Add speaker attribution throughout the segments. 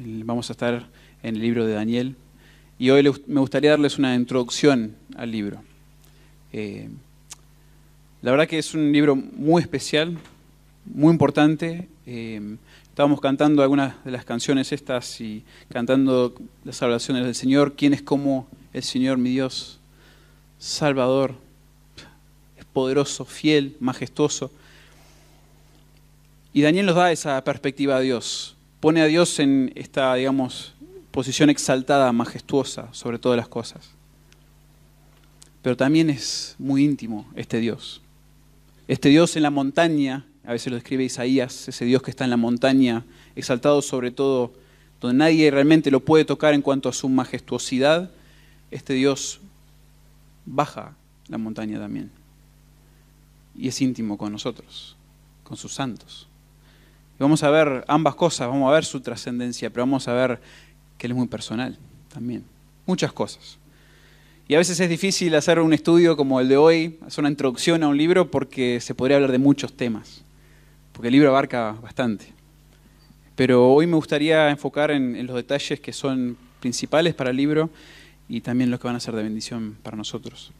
Speaker 1: Vamos a estar en el libro de Daniel. Y hoy me gustaría darles una introducción al libro. Eh, la verdad que es un libro muy especial, muy importante. Eh, estábamos cantando algunas de las canciones estas y cantando las salvaciones del Señor. ¿Quién es como el Señor, mi Dios? Salvador, es poderoso, fiel, majestuoso. Y Daniel nos da esa perspectiva a Dios. Pone a Dios en esta, digamos, posición exaltada, majestuosa sobre todas las cosas. Pero también es muy íntimo este Dios. Este Dios en la montaña, a veces lo describe Isaías, ese Dios que está en la montaña, exaltado sobre todo, donde nadie realmente lo puede tocar en cuanto a su majestuosidad, este Dios baja la montaña también. Y es íntimo con nosotros, con sus santos. Y vamos a ver ambas cosas, vamos a ver su trascendencia, pero vamos a ver que Él es muy personal también. Muchas cosas. Y a veces es difícil hacer un estudio como el de hoy, hacer una introducción a un libro porque se podría hablar de muchos temas, porque el libro abarca bastante. Pero hoy me gustaría enfocar en, en los detalles que son principales para el libro y también los que van a ser de bendición para nosotros.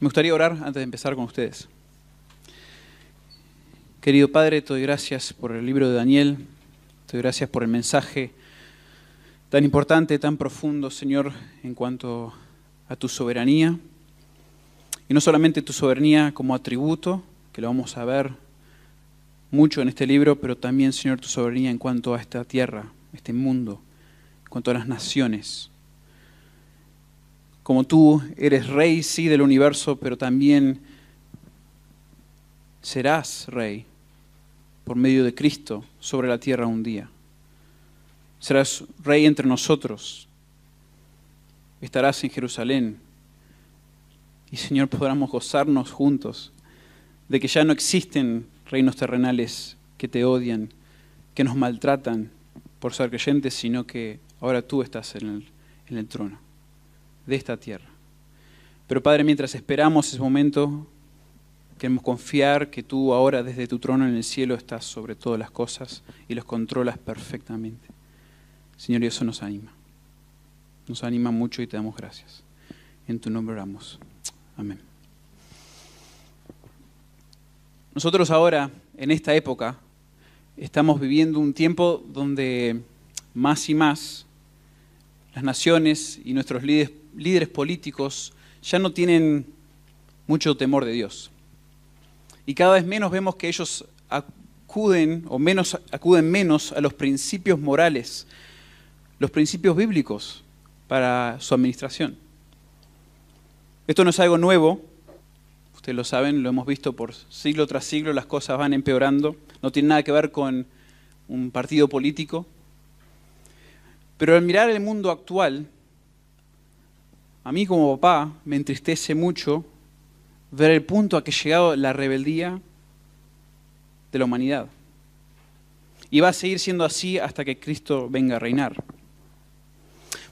Speaker 1: Me gustaría orar antes de empezar con ustedes. Querido Padre, te doy gracias por el libro de Daniel, te doy gracias por el mensaje tan importante, tan profundo, Señor, en cuanto a tu soberanía. Y no solamente tu soberanía como atributo, que lo vamos a ver mucho en este libro, pero también, Señor, tu soberanía en cuanto a esta tierra, este mundo, en cuanto a las naciones. Como tú eres rey, sí, del universo, pero también serás rey por medio de Cristo sobre la tierra un día. Serás rey entre nosotros. Estarás en Jerusalén. Y Señor, podamos gozarnos juntos de que ya no existen reinos terrenales que te odian, que nos maltratan por ser creyentes, sino que ahora tú estás en el, en el trono de esta tierra. Pero Padre, mientras esperamos ese momento, Queremos confiar que tú ahora desde tu trono en el cielo estás sobre todas las cosas y los controlas perfectamente. Señor, y eso nos anima. Nos anima mucho y te damos gracias. En tu nombre oramos. Amén. Nosotros ahora, en esta época, estamos viviendo un tiempo donde más y más las naciones y nuestros líderes, líderes políticos ya no tienen mucho temor de Dios. Y cada vez menos vemos que ellos acuden o menos acuden menos a los principios morales, los principios bíblicos para su administración. Esto no es algo nuevo, ustedes lo saben, lo hemos visto por siglo tras siglo, las cosas van empeorando, no tiene nada que ver con un partido político. Pero al mirar el mundo actual, a mí como papá me entristece mucho ver el punto a que ha llegado la rebeldía de la humanidad. Y va a seguir siendo así hasta que Cristo venga a reinar.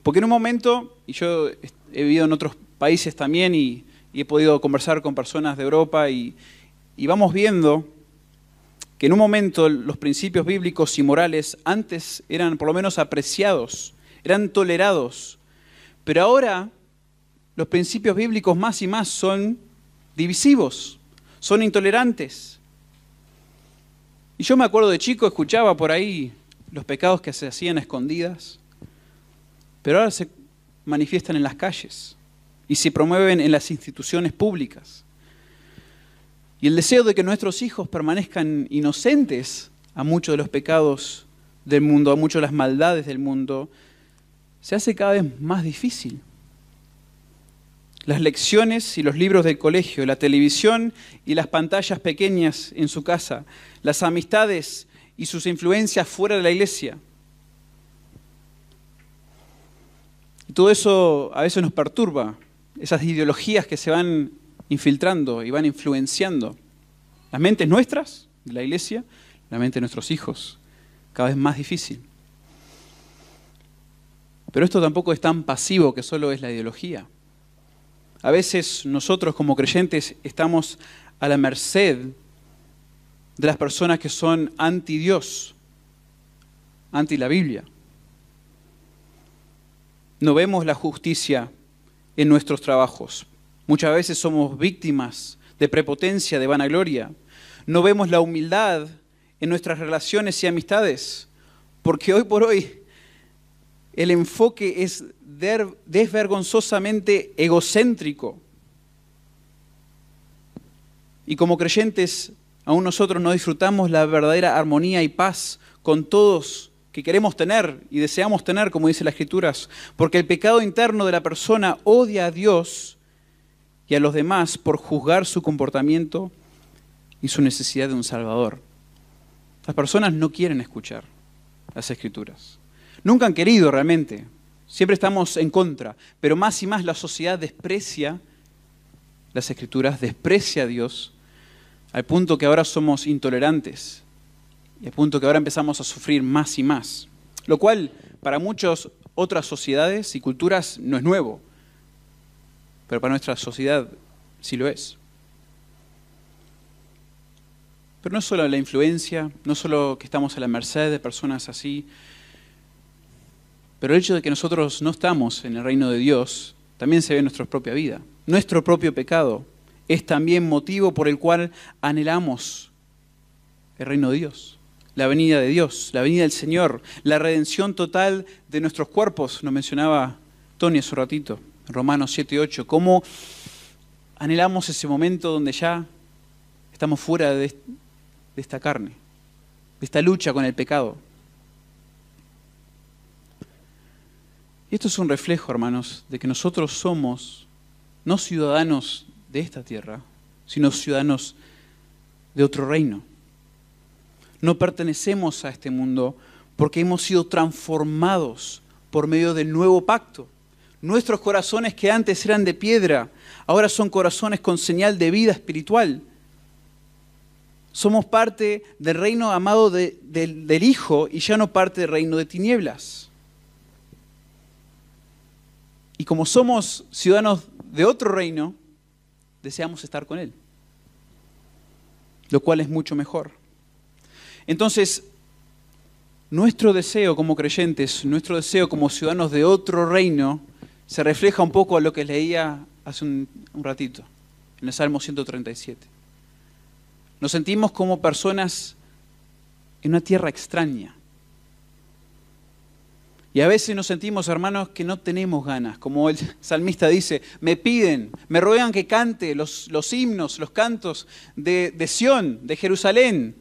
Speaker 1: Porque en un momento, y yo he vivido en otros países también y, he podido conversar con personas de Europa y, y vamos viendo que en un momento los principios bíblicos y morales antes eran por lo menos apreciados, eran tolerados, pero ahora los principios bíblicos más y más son divisivos, son intolerantes. Y yo me acuerdo de chico, escuchaba por ahí los pecados que se hacían escondidas, pero ahora se manifiestan en las calles y se promueven en las instituciones públicas. Y el deseo de que nuestros hijos permanezcan inocentes a muchos de los pecados del mundo, a muchas de las maldades del mundo, se hace cada vez más difícil las lecciones y los libros del colegio, la televisión y las pantallas pequeñas en su casa, las amistades y sus influencias fuera de la iglesia. Y todo eso a veces nos perturba, esas ideologías que se van infiltrando y van influenciando las mentes nuestras, de la iglesia, la mente de nuestros hijos, cada vez más difícil. Pero esto tampoco es tan pasivo que solo es la ideología. A veces nosotros como creyentes estamos a la merced de las personas que son anti Dios, ante la Biblia. No vemos la justicia en nuestros trabajos. Muchas veces somos víctimas de prepotencia, de vanagloria. No vemos la humildad en nuestras relaciones y amistades, porque hoy por hoy el enfoque es desvergonzosamente egocéntrico. Y como creyentes, aún nosotros no disfrutamos la verdadera armonía y paz con todos que queremos tener y deseamos tener, como dice las Escrituras, porque el pecado interno de la persona odia a Dios y a los demás por juzgar su comportamiento y su necesidad de un Salvador. Las personas no quieren escuchar las Escrituras. Nunca han querido realmente. Siempre estamos en contra. Pero más y más la sociedad desprecia las Escrituras, desprecia a Dios, al punto que ahora somos intolerantes y al punto que ahora empezamos a sufrir más y más. Lo cual para muchas otras sociedades y culturas no es nuevo, pero para nuestra sociedad sí lo es. Pero no solo la influencia, no solo que estamos a la merced de personas así, pero el hecho de que nosotros no estamos en el reino de Dios también se ve en nuestra propia vida. Nuestro propio pecado es también motivo por el cual anhelamos el reino de Dios, la venida de Dios, la venida del Señor, la redención total de nuestros cuerpos, nos mencionaba Tony hace un ratito, Romanos 7 y 8, cómo anhelamos ese momento donde ya estamos fuera de esta carne, de esta lucha con el pecado. Esto es un reflejo, hermanos, de que nosotros somos no ciudadanos de esta tierra, sino ciudadanos de otro reino. No pertenecemos a este mundo porque hemos sido transformados por medio del nuevo pacto. Nuestros corazones que antes eran de piedra, ahora son corazones con señal de vida espiritual. Somos parte del reino amado del Hijo y ya no parte del reino de tinieblas. Y como somos ciudadanos de otro reino, deseamos estar con Él, lo cual es mucho mejor. Entonces, nuestro deseo como creyentes, nuestro deseo como ciudadanos de otro reino, se refleja un poco a lo que leía hace un, ratito, en el Salmo 137. Nos sentimos como personas en una tierra extraña. Y a veces nos sentimos, hermanos, que no tenemos ganas. Como el salmista dice, me piden, me ruegan que cante los, los himnos, los cantos de, de Sión, de Jerusalén,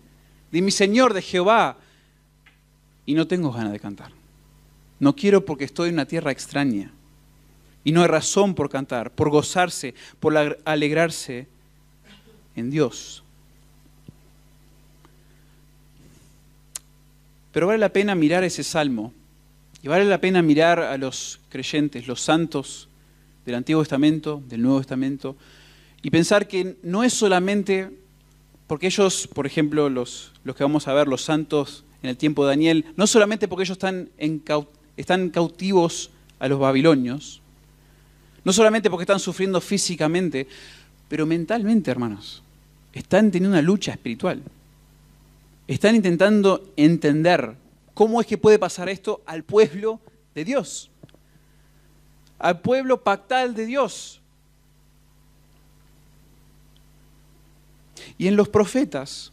Speaker 1: de mi Señor, de Jehová. Y no tengo ganas de cantar. No quiero porque estoy en una tierra extraña. Y no hay razón por cantar, por gozarse, por alegrarse en Dios. Pero vale la pena mirar ese salmo y vale la pena mirar a los creyentes, los santos del Antiguo Testamento, del Nuevo Testamento, y pensar que no es solamente porque ellos, por ejemplo, los, los que vamos a ver, los santos en el tiempo de Daniel, no solamente porque ellos están, están cautivos a los babilonios, no solamente porque están sufriendo físicamente, pero mentalmente, hermanos, están teniendo una lucha espiritual. Están intentando entender cómo es que puede pasar esto al pueblo de Dios, al pueblo pactal de Dios. Y en los profetas,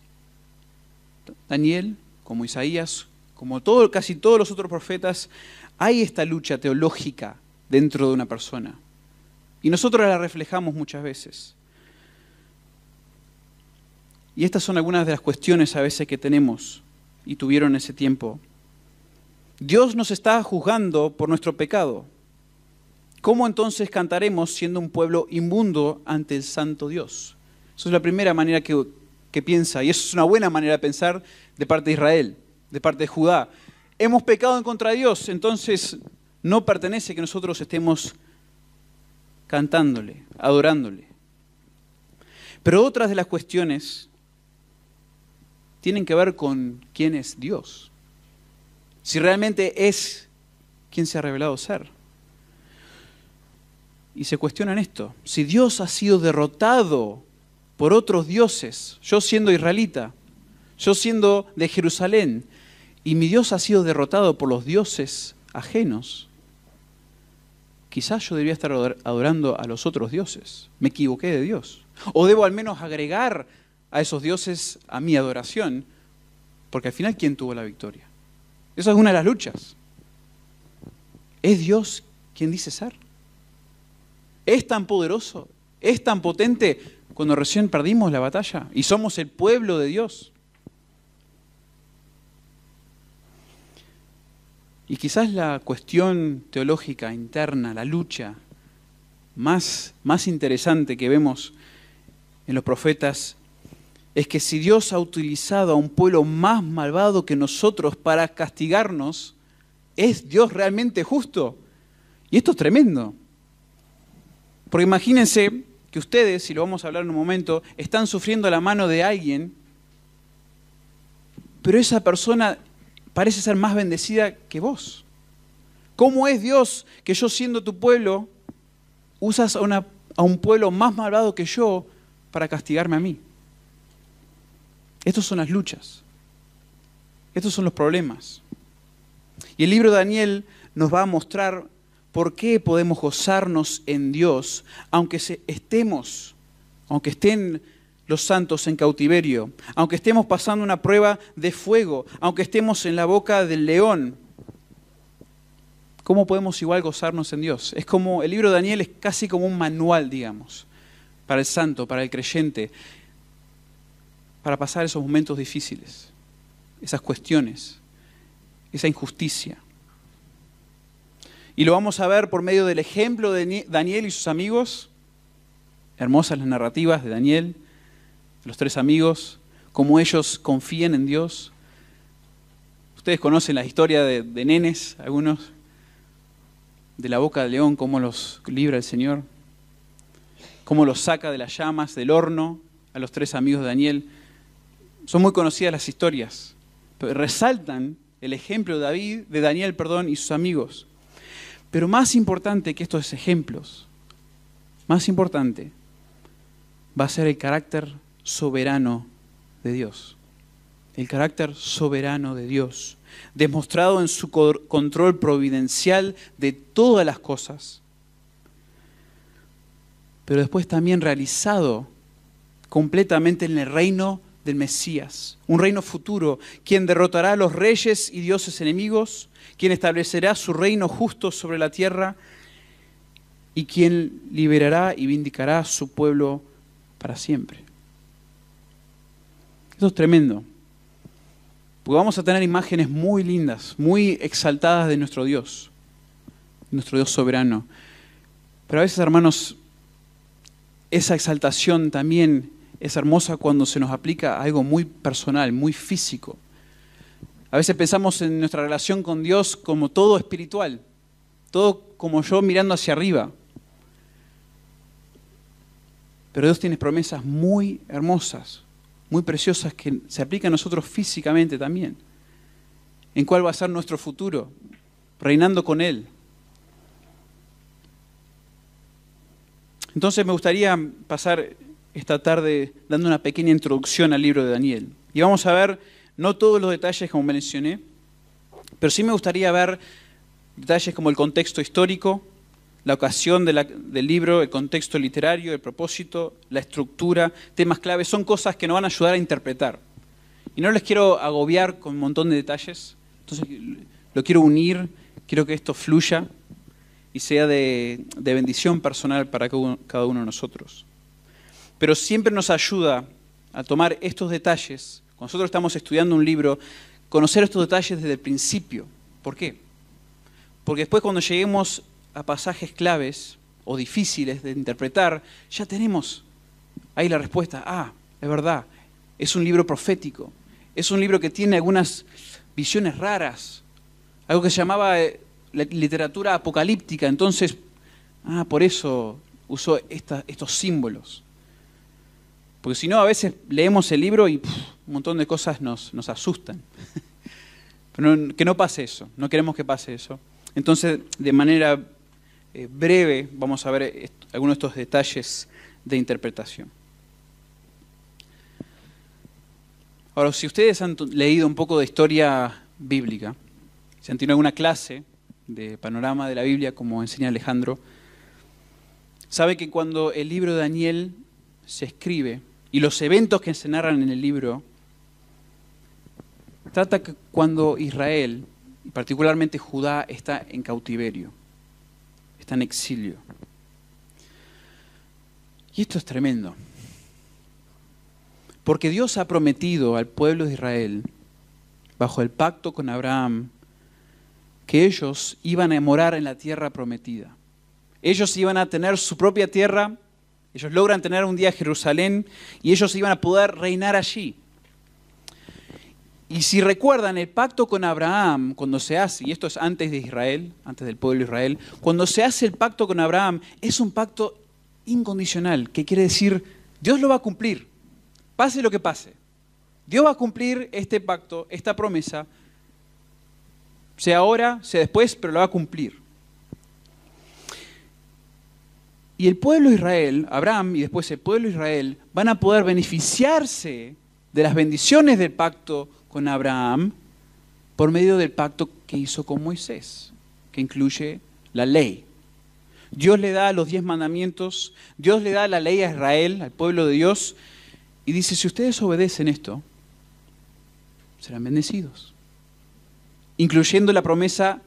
Speaker 1: Daniel, como Isaías, como casi todos los otros profetas, hay esta lucha teológica dentro de una persona. Y nosotros la reflejamos muchas veces. Y estas son algunas de las cuestiones a veces que tenemos y tuvieron ese tiempo. Dios nos está juzgando por nuestro pecado. ¿Cómo entonces cantaremos siendo un pueblo inmundo ante el santo Dios? Esa es la primera manera que, que piensa, y eso es una buena manera de pensar de parte de Israel, de parte de Judá. Hemos pecado en contra de Dios, entonces no pertenece que nosotros estemos cantándole, adorándole. Pero otras de las cuestiones tienen que ver con quién es Dios. Si realmente es quien se ha revelado ser. Y se cuestionan esto. Si Dios ha sido derrotado por otros dioses, yo siendo israelita, yo siendo de Jerusalén, y mi Dios ha sido derrotado por los dioses ajenos, quizás yo debería estar adorando a los otros dioses. Me equivoqué de Dios. O debo al menos agregar a esos dioses a mi adoración, porque al final, ¿quién tuvo la victoria? Esa es una de las luchas. ¿Es Dios quien dice ser? ¿Es tan poderoso? ¿Es tan potente cuando recién perdimos la batalla y somos el pueblo de Dios? Y quizás la cuestión teológica interna, la lucha más, más interesante que vemos en los profetas es que si Dios ha utilizado a un pueblo más malvado que nosotros para castigarnos, ¿es Dios realmente justo? Y esto es tremendo. Porque imagínense que ustedes, y lo vamos a hablar en un momento, están sufriendo la mano de alguien, pero esa persona parece ser más bendecida que vos. ¿Cómo es Dios que yo siendo tu pueblo, usas a, a un pueblo más malvado que yo para castigarme a mí? Estas son las luchas. Estos son los problemas. Y el libro de Daniel nos va a mostrar por qué podemos gozarnos en Dios, aunque estemos, aunque estén los santos en cautiverio, aunque estemos pasando una prueba de fuego, aunque estemos en la boca del león, ¿cómo podemos igual gozarnos en Dios? Es como, el libro de Daniel es casi como un manual, digamos, para el santo, para el creyente, para pasar esos momentos difíciles, esas cuestiones, esa injusticia. Y lo vamos a ver por medio del ejemplo de Daniel y sus amigos, hermosas las narrativas de Daniel, los tres amigos, cómo ellos confían en Dios. Ustedes conocen la historia de, nenes, algunos, de la boca del león, cómo los libra el Señor, cómo los saca de las llamas del horno a los tres amigos de Daniel. Son muy conocidas las historias, pero resaltan el ejemplo de David, de Daniel, perdón, y sus amigos. Pero más importante que estos ejemplos, más importante, va a ser el carácter soberano de Dios. El carácter soberano de Dios, demostrado en su control providencial de todas las cosas, pero después también realizado completamente en el reino del Mesías, un reino futuro, quien derrotará a los reyes y dioses enemigos, quien establecerá su reino justo sobre la tierra y quien liberará y vindicará a su pueblo para siempre. Esto es tremendo. Porque vamos a tener imágenes muy lindas, muy exaltadas de nuestro Dios, nuestro Dios soberano. Pero a veces, hermanos, esa exaltación también es hermosa cuando se nos aplica a algo muy personal, muy físico. A veces pensamos en nuestra relación con Dios como todo espiritual, todo como yo mirando hacia arriba. Pero Dios tiene promesas muy hermosas, muy preciosas que se aplican a nosotros físicamente también. ¿En cuál va a ser nuestro futuro? Reinando con Él. Entonces me gustaría pasar esta tarde dando una pequeña introducción al libro de Daniel. Y vamos a ver, no todos los detalles como mencioné, pero sí me gustaría ver detalles como el contexto histórico, la ocasión del libro, el contexto literario, el propósito, la estructura, temas claves, son cosas que nos van a ayudar a interpretar. Y no les quiero agobiar con un montón de detalles, entonces lo quiero unir, quiero que esto fluya y sea de, de bendición personal para cada uno de nosotros. Pero siempre nos ayuda a tomar estos detalles, cuando nosotros estamos estudiando un libro, conocer estos detalles desde el principio. ¿Por qué? Porque después cuando lleguemos a pasajes claves o difíciles de interpretar, ya tenemos ahí la respuesta. Ah, es verdad, es un libro profético, es un libro que tiene algunas visiones raras, algo que se llamaba eh, literatura apocalíptica, entonces, ah, por eso usó estos símbolos. Porque si no, a veces leemos el libro y un montón de cosas nos, nos asustan. Pero que no pase eso, no queremos que pase eso. Entonces, de manera eh, breve vamos a ver algunos de estos detalles de interpretación. Ahora, si ustedes han leído un poco de historia bíblica, si han tenido alguna clase de panorama de la Biblia, como enseña Alejandro, sabe que cuando el libro de Daniel se escribe y los eventos que se narran en el libro, trata que cuando Israel, y particularmente Judá, está en cautiverio, está en exilio. Y esto es tremendo. Porque Dios ha prometido al pueblo de Israel, bajo el pacto con Abraham, que ellos iban a morar en la tierra prometida. Ellos iban a tener su propia tierra, ellos logran tener un día Jerusalén y ellos iban a poder reinar allí. Y si recuerdan el pacto con Abraham, cuando se hace, y esto es antes de Israel, antes del pueblo de Israel, cuando se hace el pacto con Abraham, es un pacto incondicional, que quiere decir, Dios lo va a cumplir, pase lo que pase. Dios va a cumplir este pacto, esta promesa, sea ahora, sea después, pero lo va a cumplir. Y el pueblo Israel, Abraham y después el pueblo Israel, van a poder beneficiarse de las bendiciones del pacto con Abraham por medio del pacto que hizo con Moisés, que incluye la ley. Dios le da los diez mandamientos, Dios le da la ley a Israel, al pueblo de Dios, y dice, si ustedes obedecen esto, serán bendecidos, incluyendo la promesa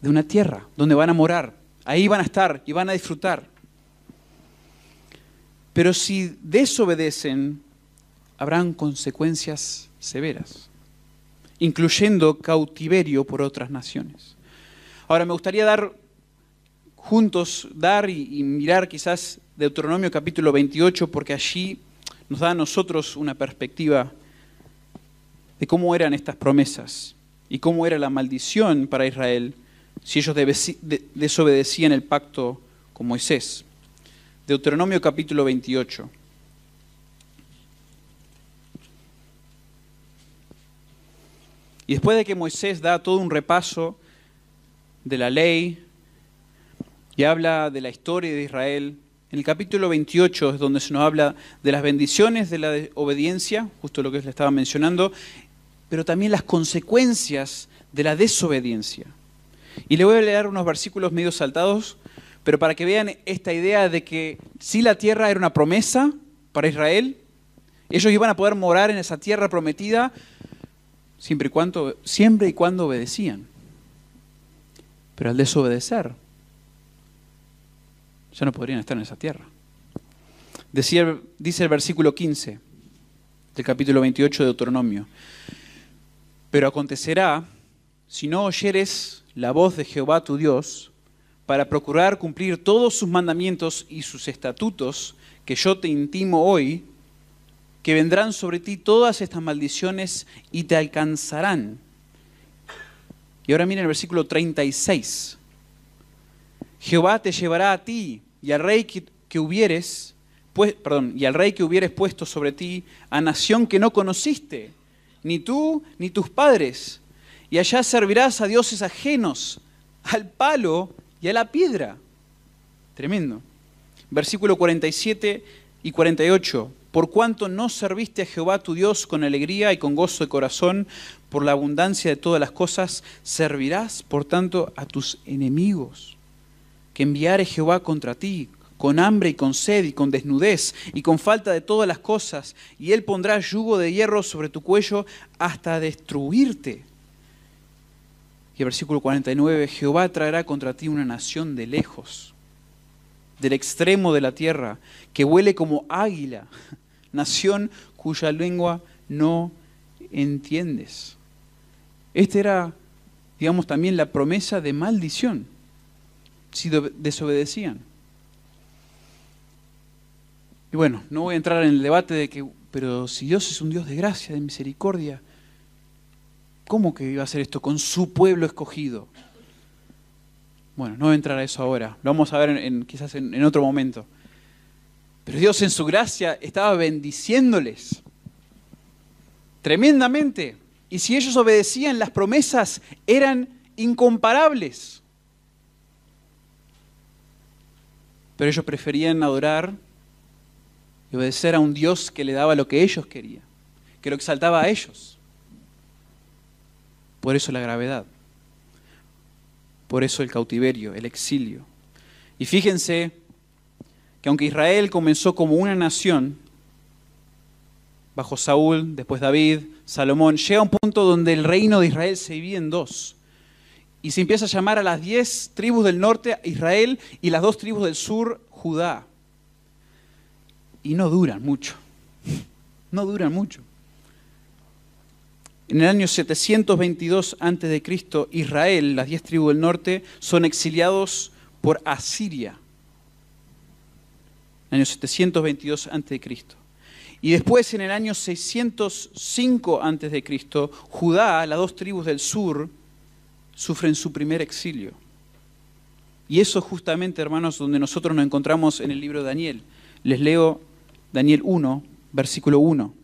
Speaker 1: de una tierra donde van a morar, ahí van a estar y van a disfrutar. Pero si desobedecen, habrán consecuencias severas, incluyendo cautiverio por otras naciones. Ahora, me gustaría dar juntos, dar y, mirar quizás Deuteronomio capítulo 28, porque allí nos da a nosotros una perspectiva de cómo eran estas promesas y cómo era la maldición para Israel si ellos desobedecían el pacto con Moisés. Deuteronomio capítulo 28. Y después de que Moisés da todo un repaso de la ley y habla de la historia de Israel, en el capítulo 28 es donde se nos habla de las bendiciones de la obediencia, justo lo que le estaba mencionando, pero también las consecuencias de la desobediencia. Y le voy a leer unos versículos medio saltados, pero para que vean esta idea de que si la tierra era una promesa para Israel, ellos iban a poder morar en esa tierra prometida, siempre y cuando, siempre y cuando obedecían. Pero al desobedecer, ya no podrían estar en esa tierra. Dice el versículo 15 del capítulo 28 de Deuteronomio, pero acontecerá, si no oyeres la voz de Jehová tu Dios, para procurar cumplir todos sus mandamientos y sus estatutos que yo te intimo hoy, que vendrán sobre ti todas estas maldiciones y te alcanzarán. Y ahora mira el versículo 36. Jehová te llevará a ti y al rey que, hubieres, pues, perdón, y al rey que hubieres puesto sobre ti, a nación que no conociste, ni tú ni tus padres, y allá servirás a dioses ajenos, al palo y a la piedra. Tremendo. Versículo 47 y 48 por cuanto no serviste a Jehová tu Dios con alegría y con gozo de corazón, por la abundancia de todas las cosas, servirás, por tanto, a tus enemigos, que enviare Jehová contra ti, con hambre y con sed y con desnudez y con falta de todas las cosas, y él pondrá yugo de hierro sobre tu cuello hasta destruirte. Y el versículo 49, Jehová traerá contra ti una nación de lejos, del extremo de la tierra, que huele como águila nación cuya lengua no entiendes. Esta era, digamos, también la promesa de maldición si desobedecían. Y bueno, no voy a entrar en el debate de que, pero si Dios es un Dios de gracia, de misericordia, ¿cómo que iba a hacer esto con su pueblo escogido? Bueno, no voy a entrar a eso ahora, lo vamos a ver en, quizás en otro momento. Pero Dios en su gracia estaba bendiciéndoles tremendamente. Y si ellos obedecían, las promesas eran incomparables. Pero ellos preferían adorar y obedecer a un Dios que le daba lo que ellos querían, que lo exaltaba a ellos. Por eso la gravedad. Por eso el cautiverio, el exilio. Y fíjense que aunque Israel comenzó como una nación, bajo Saúl, después David, Salomón, llega un punto donde el reino de Israel se divide en dos. Y se empieza a llamar a las diez tribus del norte Israel y las dos tribus del sur Judá. Y no duran mucho. No duran mucho. En el año 722 a.C., Israel, las diez tribus del norte, son exiliados por Asiria. En el año 722 a.C. Y después, en el año 605 a.C., Judá, las dos tribus del sur, sufren su primer exilio. Y eso justamente, hermanos, donde nosotros nos encontramos en el libro de Daniel. Les leo Daniel 1, versículo 1.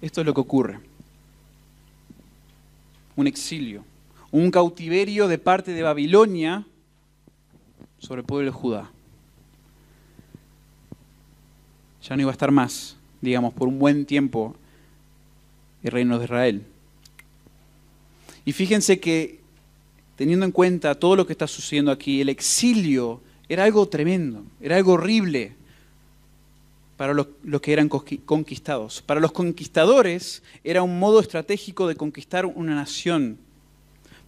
Speaker 1: esto es lo que ocurre. Un exilio, un cautiverio de parte de Babilonia sobre el pueblo de Judá. Ya no iba a estar más, digamos, por un buen tiempo el reino de Israel. Y fíjense que, teniendo en cuenta todo lo que está sucediendo aquí, el exilio era algo tremendo, era algo horrible para los, que eran conquistados. Para los conquistadores era un modo estratégico de conquistar una nación,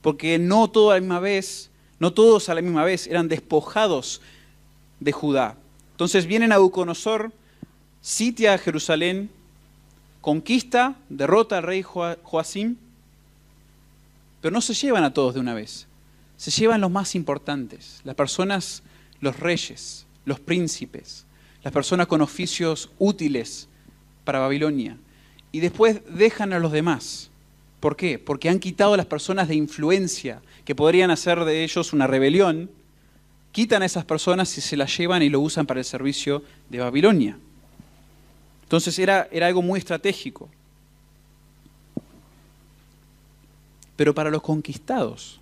Speaker 1: porque no toda la misma vez, no todos a la misma vez eran despojados de Judá. Entonces viene Nabucodonosor, sitia a Jerusalén, conquista, derrota al rey Joacim, pero no se llevan a todos de una vez. Se llevan los más importantes, las personas, los reyes, los príncipes, las personas con oficios útiles para Babilonia. Y después dejan a los demás. ¿Por qué? Porque han quitado a las personas de influencia, que podrían hacer de ellos una rebelión, quitan a esas personas y se las llevan y lo usan para el servicio de Babilonia. Entonces era, era algo muy estratégico. Pero para los conquistados,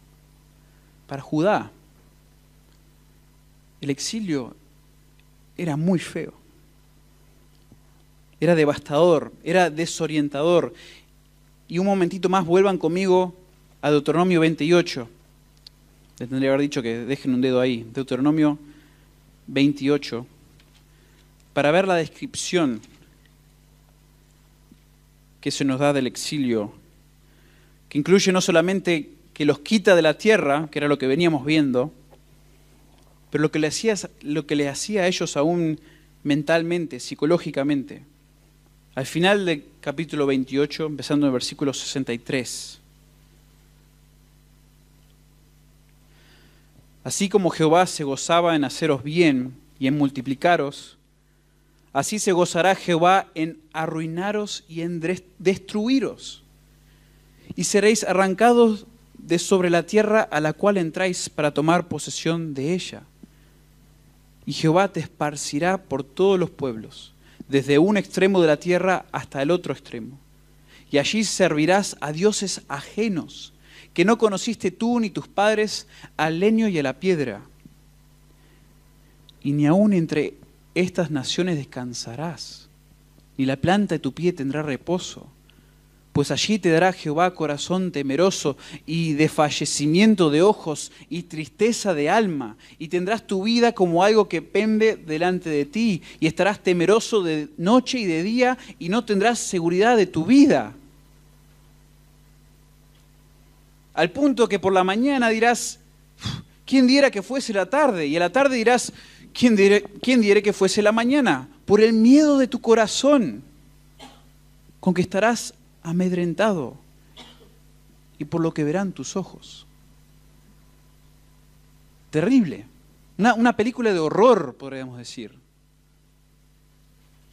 Speaker 1: para Judá, el exilio era muy feo. Era devastador, era desorientador. Y un momentito más, vuelvan conmigo a Deuteronomio 28. Les tendría que haber dicho que dejen un dedo ahí. Deuteronomio 28. Para ver la descripción que se nos da del exilio, que incluye no solamente que los quita de la tierra, que era lo que veníamos viendo, pero lo que le hacía, a ellos aún mentalmente, psicológicamente. Al final del capítulo 28, empezando en el versículo 63. Así como Jehová se gozaba en haceros bien y en multiplicaros, Así se gozará Jehová en arruinaros y en destruiros. Y seréis arrancados de sobre la tierra a la cual entráis para tomar posesión de ella. Y Jehová te esparcirá por todos los pueblos, desde un extremo de la tierra hasta el otro extremo. Y allí servirás a dioses ajenos, que no conociste tú ni tus padres, al leño y a la piedra. Y ni aun entre estas naciones descansarás, ni la planta de tu pie tendrá reposo, pues allí te dará Jehová corazón temeroso y desfallecimiento de ojos y tristeza de alma, y tendrás tu vida como algo que pende delante de ti, y estarás temeroso de noche y de día, y no tendrás seguridad de tu vida. Al punto que por la mañana dirás, ¿quién diera que fuese la tarde? Y a la tarde dirás, ¿quién diré, que fuese la mañana? Por el miedo de tu corazón, con que estarás amedrentado y por lo que verán tus ojos. Terrible. Una, película de horror, podríamos decir,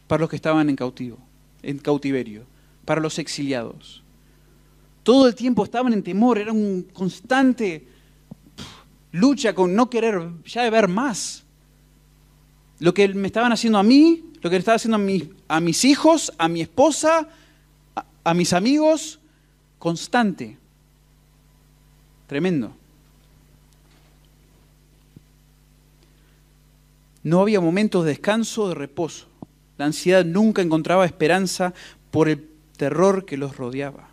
Speaker 1: para los que estaban en cautivo, en cautiverio, para los exiliados. Todo el tiempo estaban en temor, era un constante lucha con no querer ya ver más. Lo que me estaban haciendo a mí, lo que le estaba haciendo a mis hijos, a mi esposa, a mis amigos, constante. Tremendo. No había momentos de descanso de reposo. La ansiedad nunca encontraba esperanza por el terror que los rodeaba.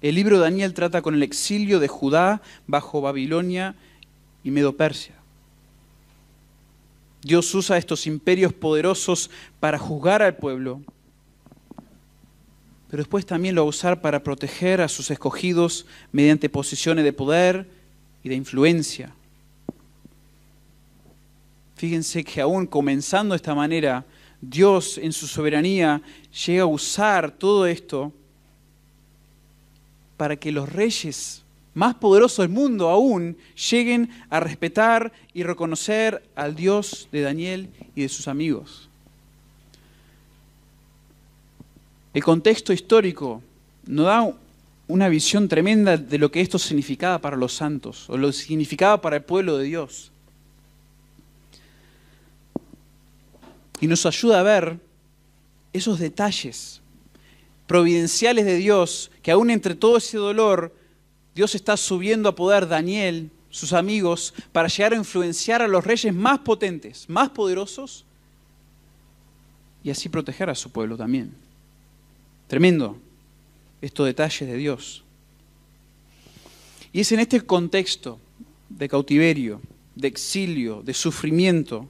Speaker 1: El libro de Daniel trata con el exilio de Judá bajo Babilonia y Medo-Persia. Dios usa estos imperios poderosos para juzgar al pueblo, pero después también lo va a usar para proteger a sus escogidos mediante posiciones de poder y de influencia. Fíjense que aún comenzando de esta manera, Dios en su soberanía llega a usar todo esto para que los reyes más poderosos del mundo aún lleguen a respetar y reconocer al Dios de Daniel y de sus amigos. El contexto histórico nos da una visión tremenda de lo que esto significaba para los santos o lo significaba para el pueblo de Dios. Y nos ayuda a ver esos detalles providenciales de Dios, que aún entre todo ese dolor, Dios está subiendo a poder Daniel, sus amigos, para llegar a influenciar a los reyes más potentes, más poderosos, y así proteger a su pueblo también. Tremendo estos detalles de Dios. Y es en este contexto de cautiverio, de exilio, de sufrimiento,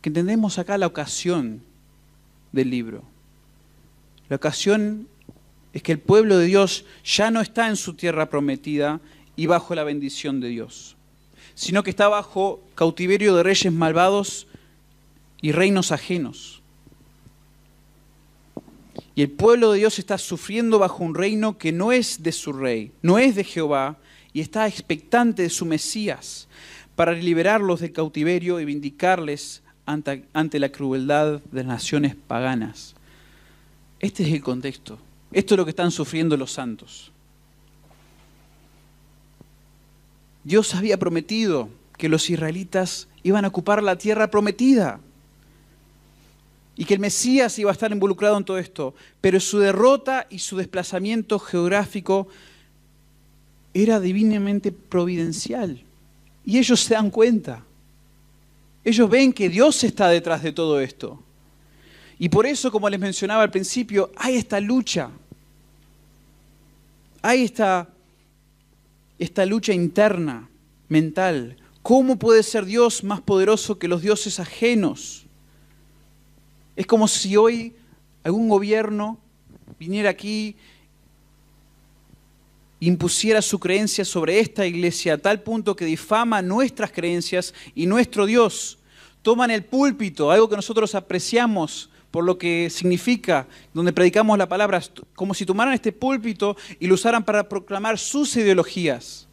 Speaker 1: que entendemos acá la ocasión del libro. La ocasión es que el pueblo de Dios ya no está en su tierra prometida y bajo la bendición de Dios, sino que está bajo cautiverio de reyes malvados y reinos ajenos. Y el pueblo de Dios está sufriendo bajo un reino que no es de su rey, no es de Jehová, y está expectante de su Mesías para liberarlos del cautiverio y vindicarles ante, ante la crueldad de las naciones paganas. Este es el contexto. Esto es lo que están sufriendo los santos. Dios había prometido que los israelitas iban a ocupar la tierra prometida y que el Mesías iba a estar involucrado en todo esto, pero su derrota y su desplazamiento geográfico era divinamente providencial. Y ellos se dan cuenta. Ellos ven que Dios está detrás de todo esto. Y por eso, como les mencionaba al principio, hay esta lucha. Hay esta, esta lucha interna, mental. ¿Cómo puede ser Dios más poderoso que los dioses ajenos? Es como si hoy algún gobierno viniera aquí impusiera su creencia sobre esta iglesia a tal punto que difama nuestras creencias y nuestro Dios. Toman el púlpito, algo que nosotros apreciamos, por lo que significa, donde predicamos la palabra, como si tomaran este púlpito y lo usaran para proclamar sus ideologías,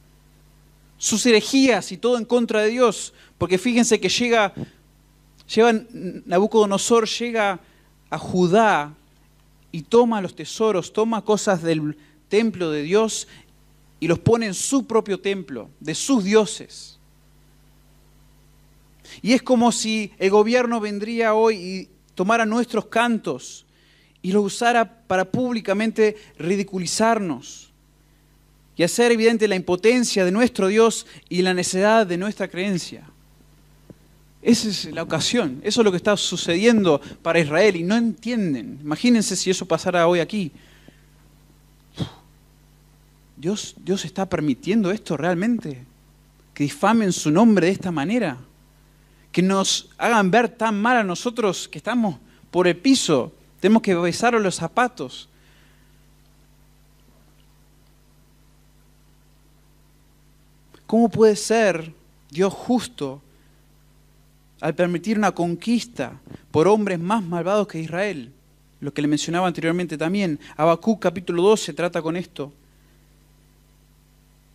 Speaker 1: sus herejías y todo en contra de Dios. Porque fíjense que llega, lleva, Nabucodonosor llega a Judá y toma los tesoros, toma cosas del templo de Dios y los pone en su propio templo, de sus dioses. Y es como si el gobierno vendría hoy y tomara nuestros cantos y los usara para públicamente ridiculizarnos y hacer evidente la impotencia de nuestro Dios y la necesidad de nuestra creencia. Esa es la ocasión, eso es lo que está sucediendo para Israel y no entienden. Imagínense si eso pasara hoy aquí. Dios, Dios está permitiendo esto realmente, que difamen su nombre de esta manera que nos hagan ver tan mal a nosotros que estamos por el piso, tenemos que besar los zapatos. ¿Cómo puede ser Dios justo al permitir una conquista por hombres más malvados que Israel? Lo que le mencionaba anteriormente también. Habacuc capítulo 12 trata con esto.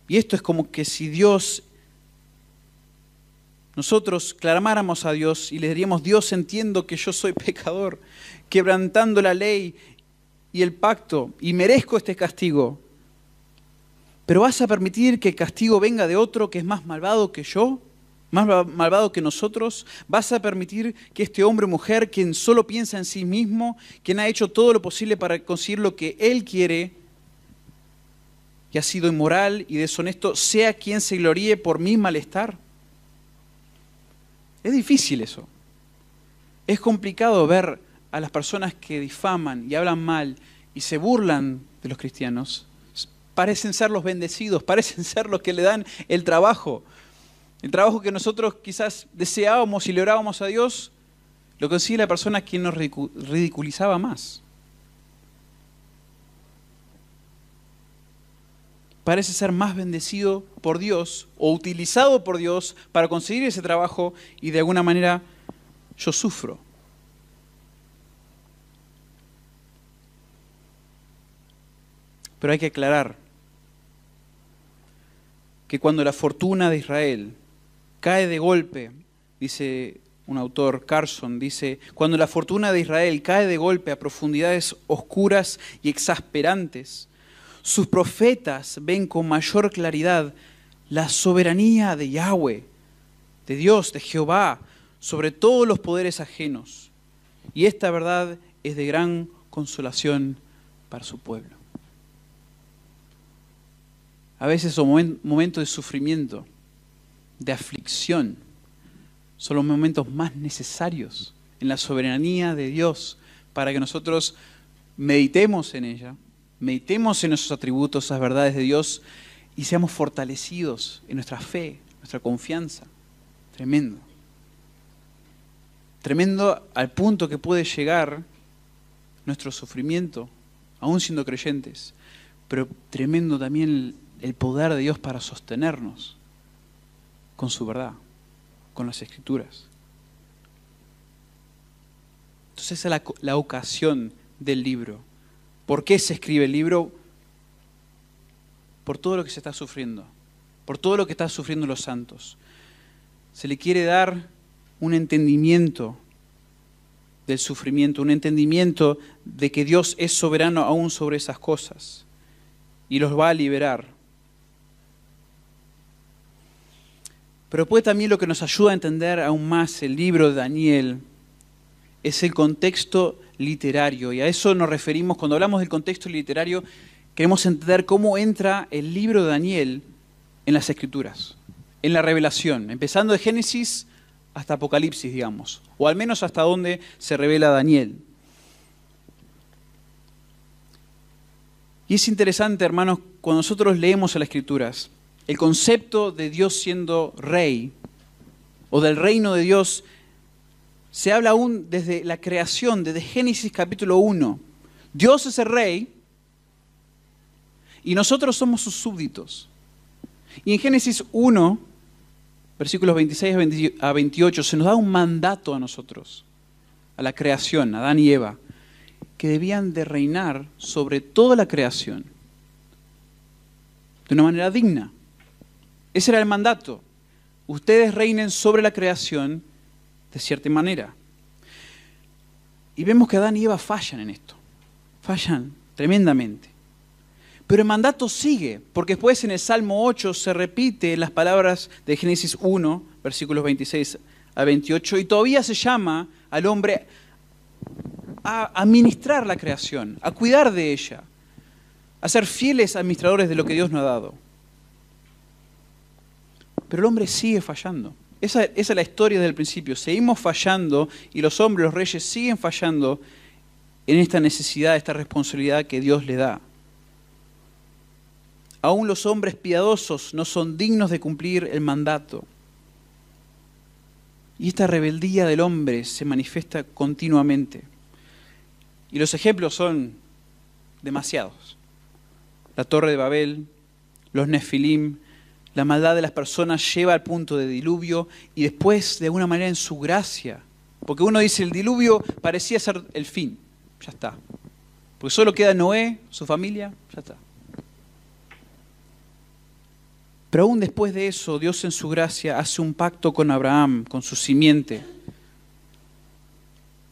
Speaker 1: Y esto es como que si Dios nosotros clamáramos a Dios y le diríamos, Dios entiendo que yo soy pecador, quebrantando la ley y el pacto y merezco este castigo, pero vas a permitir que el castigo venga de otro que es más malvado que yo, más malvado que nosotros, vas a permitir que este hombre o mujer, quien solo piensa en sí mismo, quien ha hecho todo lo posible para conseguir lo que él quiere, y ha sido inmoral y deshonesto, sea quien se gloríe por mi malestar. Es difícil eso. Es complicado ver a las personas que difaman y hablan mal y se burlan de los cristianos. Parecen ser los bendecidos, parecen ser los que le dan el trabajo. El trabajo que nosotros quizás deseábamos y le orábamos a Dios, lo consigue la persona quien nos ridiculizaba más. Parece ser más bendecido por Dios o utilizado por Dios para conseguir ese trabajo y de alguna manera yo sufro. Pero hay que aclarar que cuando la fortuna de Israel cae de golpe, dice un autor, Carson, dice, cuando la fortuna de Israel cae de golpe a profundidades oscuras y exasperantes, sus profetas ven con mayor claridad la soberanía de Yahweh, de Dios, de Jehová, sobre todos los poderes ajenos. Y esta verdad es de gran consolación para su pueblo. A veces son momentos de sufrimiento, de aflicción, son los momentos más necesarios en la soberanía de Dios para que nosotros meditemos en ella meditemos en esos atributos, esas verdades de Dios y seamos fortalecidos en nuestra fe, nuestra confianza. Tremendo. Tremendo al punto que puede llegar nuestro sufrimiento, aún siendo creyentes, pero tremendo también el, poder de Dios para sostenernos con su verdad, con las escrituras. Entonces esa es la, la ocasión del libro ¿Por qué se escribe el libro? Por todo lo que se está sufriendo, por todo lo que están sufriendo los santos. Se le quiere dar un entendimiento del sufrimiento, un entendimiento de que Dios es soberano aún sobre esas cosas y los va a liberar. Pero puede también lo que nos ayuda a entender aún más el libro de Daniel es el contexto literario. Y a eso nos referimos cuando hablamos del contexto literario, queremos entender cómo entra el libro de Daniel en las escrituras, en la revelación, empezando de Génesis hasta Apocalipsis, digamos, o al menos hasta donde se revela Daniel. Y es interesante, hermanos, cuando nosotros leemos a las escrituras, el concepto de Dios siendo rey, o del reino de Dios se habla aún desde la creación, desde Génesis capítulo 1. Dios es el rey y nosotros somos sus súbditos. Y en Génesis 1, versículos 26 a 28, se nos da un mandato a nosotros, a la creación, a Adán y Eva, que debían de reinar sobre toda la creación de una manera digna. Ese era el mandato. Ustedes reinen sobre la creación de cierta manera. Y vemos que Adán y Eva fallan en esto, fallan tremendamente. Pero el mandato sigue, porque después en el Salmo 8 se repite las palabras de Génesis 1, versículos 26 a 28, y todavía se llama al hombre a administrar la creación, a cuidar de ella, a ser fieles administradores de lo que Dios nos ha dado. Pero el hombre sigue fallando. Esa, es la historia desde el principio. Seguimos fallando y los hombres, los reyes, siguen fallando en esta necesidad, esta responsabilidad que Dios le da. Aún los hombres piadosos no son dignos de cumplir el mandato. Y esta rebeldía del hombre se manifiesta continuamente. Y los ejemplos son demasiados. La torre de Babel, los Nefilim, la maldad de las personas lleva al punto de diluvio y después, de alguna manera, en su gracia. Porque uno dice, el diluvio parecía ser el fin. Ya está. Porque solo queda Noé, su familia, ya está. Pero aún después de eso, Dios en su gracia hace un pacto con Abraham, con su simiente.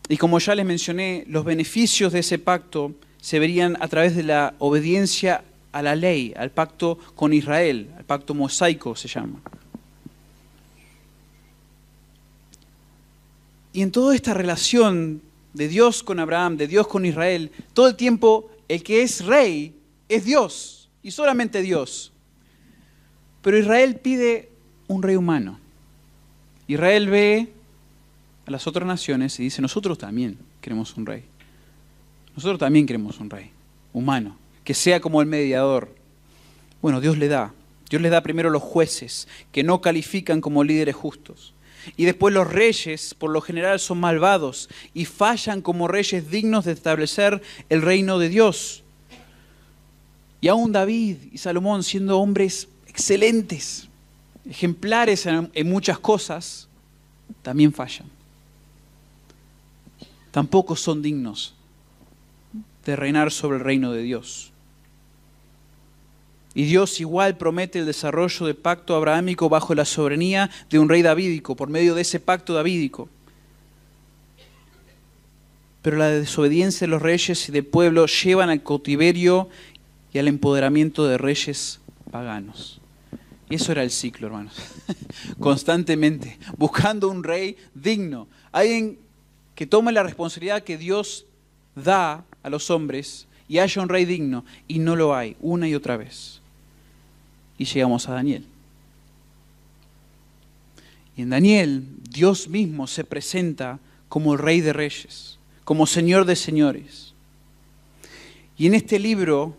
Speaker 1: Y como ya les mencioné, los beneficios de ese pacto se verían a través de la obediencia a la ley, al pacto con Israel, al pacto mosaico se llama. Y en toda esta relación de Dios con Abraham, de Dios con Israel, todo el tiempo el que es rey es Dios y solamente Dios. Pero Israel pide un rey humano. Israel ve a las otras naciones y dice, nosotros también queremos un rey. Nosotros también queremos un rey humano, que sea como el mediador. Bueno, Dios le da. Dios le da primero los jueces, que no califican como líderes justos. Y después los reyes, por lo general, son malvados y fallan como reyes dignos de establecer el reino de Dios. Y aún David y Salomón, siendo hombres excelentes, ejemplares en, muchas cosas, también fallan. Tampoco son dignos de reinar sobre el reino de Dios. Y Dios igual promete el desarrollo del pacto abrahámico bajo la soberanía de un rey davídico, por medio de ese pacto davídico. Pero la desobediencia de los reyes y del pueblo llevan al cautiverio y al empoderamiento de reyes paganos. Y eso era el ciclo, hermanos. Constantemente, buscando un rey digno. Alguien que tome la responsabilidad que Dios da a los hombres y haya un rey digno. Y no lo hay, una y otra vez y llegamos a Daniel. Y en Daniel Dios mismo se presenta como rey de reyes, como señor de señores. Y en este libro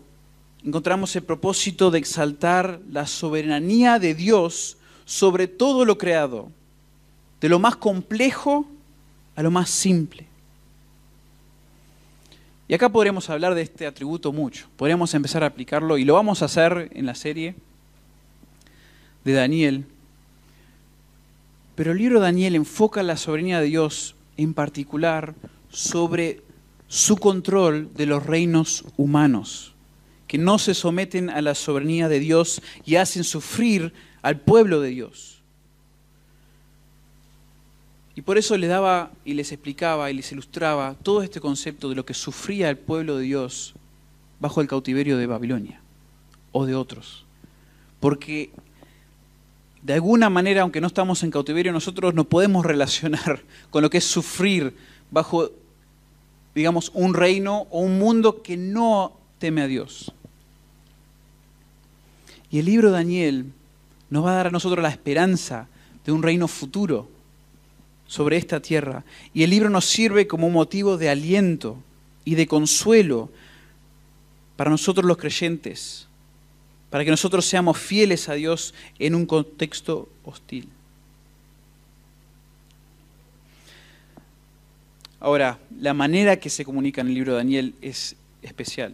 Speaker 1: encontramos el propósito de exaltar la soberanía de Dios sobre todo lo creado, de lo más complejo a lo más simple. Y acá podremos hablar de este atributo mucho, podríamos empezar a aplicarlo y lo vamos a hacer en la serie de Daniel. Pero el libro de Daniel enfoca la soberanía de Dios en particular sobre su control de los reinos humanos, que no se someten a la soberanía de Dios y hacen sufrir al pueblo de Dios. Y por eso le daba y les explicaba y les ilustraba todo este concepto de lo que sufría el pueblo de Dios bajo el cautiverio de Babilonia o de otros. Porque de alguna manera, aunque no estamos en cautiverio, nosotros nos podemos relacionar con lo que es sufrir bajo, digamos, un reino o un mundo que no teme a Dios. Y el libro de Daniel nos va a dar a nosotros la esperanza de un reino futuro sobre esta tierra. Y el libro nos sirve como motivo de aliento y de consuelo para nosotros los creyentes para que nosotros seamos fieles a Dios en un contexto hostil. Ahora, la manera que se comunica en el libro de Daniel es especial.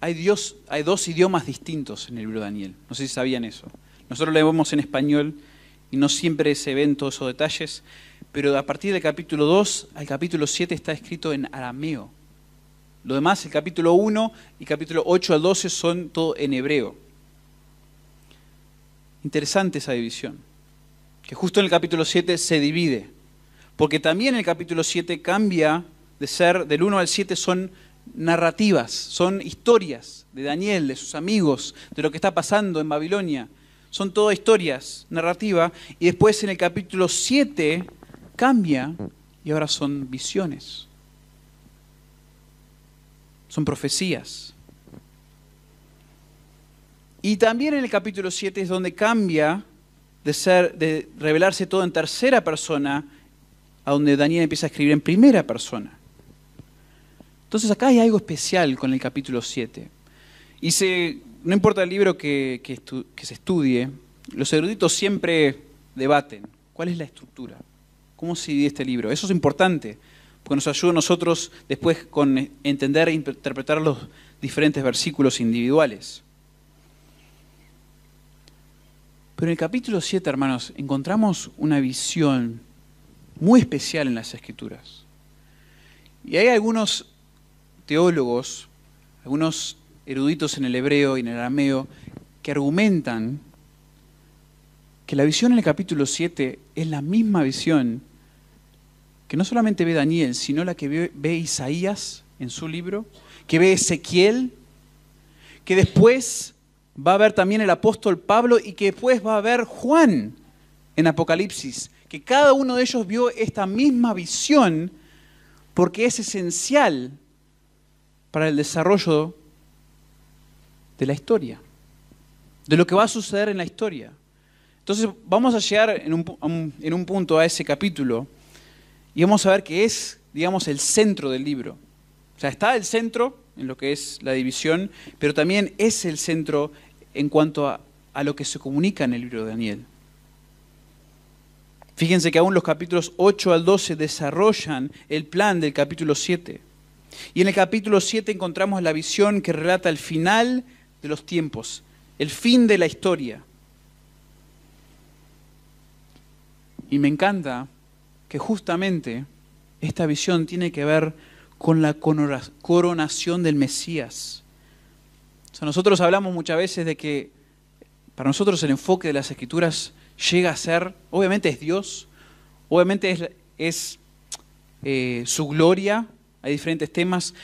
Speaker 1: Hay, Dios, hay dos idiomas distintos en el libro de Daniel. No sé si sabían eso. Nosotros lo en español y no siempre se ven todos esos detalles, pero a partir del capítulo 2 al capítulo 7 está escrito en arameo. Lo demás, el capítulo 1 y capítulo 8 al 12 son todo en hebreo. Interesante esa división, que justo en el capítulo 7 se divide, porque también el capítulo 7 cambia de ser, del 1 al 7 son narrativas, son historias de Daniel, de sus amigos, de lo que está pasando en Babilonia. Son todas historias, narrativa, y después en el capítulo 7 cambia y ahora son visiones son profecías. Y también en el capítulo 7 es donde cambia de, ser, de revelarse todo en tercera persona a donde Daniel empieza a escribir en primera persona. Entonces acá hay algo especial con el capítulo 7. Y se, no importa el libro que, que se estudie, los eruditos siempre debaten cuál es la estructura, cómo se divide este libro. Eso es importante, porque nos ayuda a nosotros después con entender e interpretar los diferentes versículos individuales. Pero en el capítulo 7, hermanos, encontramos una visión muy especial en las escrituras. Y hay algunos teólogos, algunos eruditos en el hebreo y en el arameo, que argumentan que la visión en el capítulo 7 es la misma visión que no solamente ve Daniel, sino la que ve, Isaías en su libro, que ve Ezequiel, que después va a ver también el apóstol Pablo y que después va a ver Juan en Apocalipsis, que cada uno de ellos vio esta misma visión porque es esencial para el desarrollo de la historia, de lo que va a suceder en la historia. Entonces vamos a llegar en un, en un punto a ese capítulo y vamos a ver que es, digamos, el centro del libro. O sea, está el centro en lo que es la división, pero también es el centro en cuanto a, lo que se comunica en el libro de Daniel. Fíjense que aún los capítulos 8 al 12 desarrollan el plan del capítulo 7. Y en el capítulo 7 encontramos la visión que relata el final de los tiempos, el fin de la historia. Y me encanta que justamente esta visión tiene que ver con la coronación del Mesías. O sea, nosotros hablamos muchas veces de que para nosotros el enfoque de las escrituras llega a ser, obviamente es Dios, obviamente es, eh, su gloria, hay diferentes temas,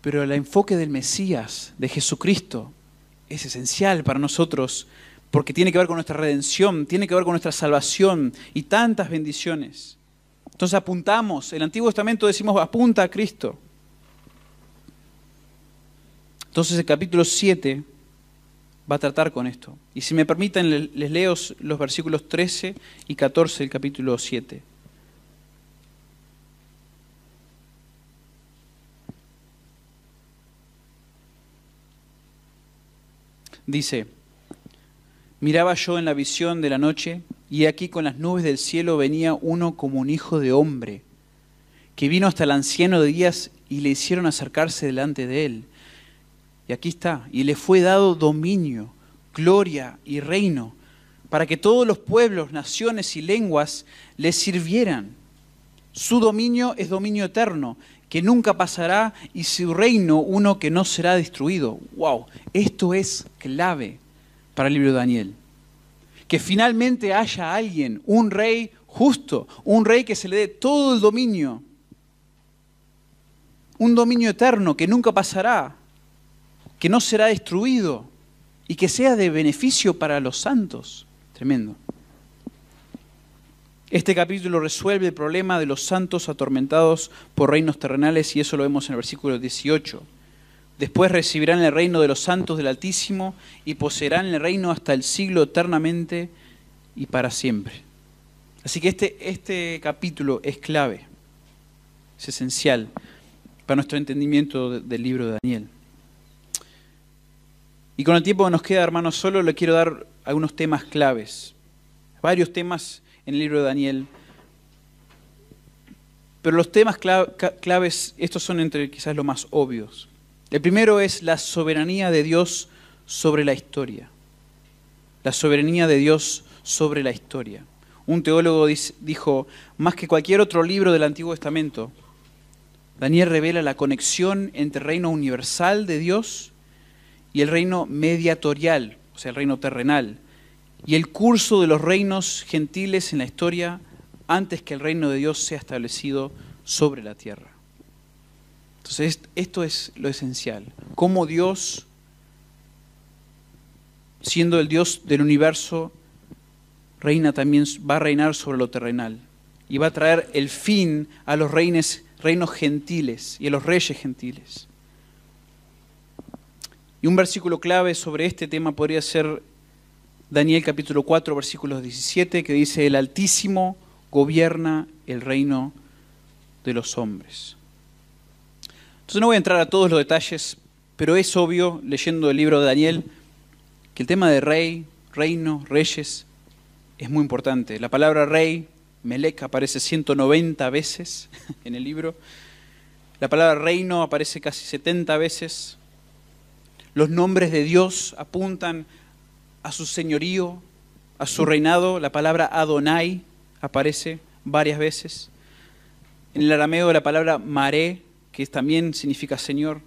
Speaker 1: pero el enfoque del Mesías, de Jesucristo, es esencial para nosotros porque tiene que ver con nuestra redención, tiene que ver con nuestra salvación y tantas bendiciones. Entonces apuntamos, el Antiguo Testamento decimos apunta a Cristo. Entonces el capítulo 7 va a tratar con esto. Y si me permiten, les leo los versículos 13 y 14 del capítulo 7. Dice, miraba yo en la visión de la noche, y aquí con las nubes del cielo venía uno como un hijo de hombre, que vino hasta el anciano de días y le hicieron acercarse delante de él. Y aquí está, y le fue dado dominio, gloria y reino, para que todos los pueblos, naciones y lenguas le sirvieran. Su dominio es dominio eterno, que nunca pasará, y su reino uno que no será destruido. ¡Wow! Esto es clave para el libro de Daniel. Que finalmente haya alguien, un rey justo, un rey que se le dé todo el dominio, un dominio eterno que nunca pasará, que no será destruido y que sea de beneficio para los santos. Tremendo. Este capítulo resuelve el problema de los santos atormentados por reinos terrenales y eso lo vemos en el versículo 18. Después recibirán el reino de los santos del Altísimo y poseerán el reino hasta el siglo eternamente y para siempre. Así que este, este capítulo es clave, es esencial para nuestro entendimiento del libro de Daniel. Y con el tiempo que nos queda, hermanos, solo le quiero dar algunos temas claves, varios temas en el libro de Daniel. Pero los temas claves, estos son entre quizás los más obvios. El primero es la soberanía de Dios sobre la historia. La soberanía de Dios sobre la historia. Un teólogo dijo, más que cualquier otro libro del Antiguo Testamento, Daniel revela la conexión entre el reino universal de Dios y el reino mediatorial, o sea, el reino terrenal, y el curso de los reinos gentiles en la historia antes que el reino de Dios sea establecido sobre la tierra. Entonces, esto es lo esencial. Cómo Dios, siendo el Dios del universo, reina también, va a reinar sobre lo terrenal y va a traer el fin a los reinos, reinos gentiles y a los reyes gentiles. Y un versículo clave sobre este tema podría ser Daniel capítulo 4, versículos 17, que dice, el Altísimo gobierna el reino de los hombres. Entonces no voy a entrar a todos los detalles, pero es obvio, leyendo el libro de Daniel, que el tema de rey, reino, reyes, es muy importante. La palabra rey, Melech, aparece 190 veces en el libro. La palabra reino aparece casi 70 veces. Los nombres de Dios apuntan a su señorío, a su reinado. La palabra Adonai aparece varias veces. En el arameo la palabra Maré, que también significa Señor.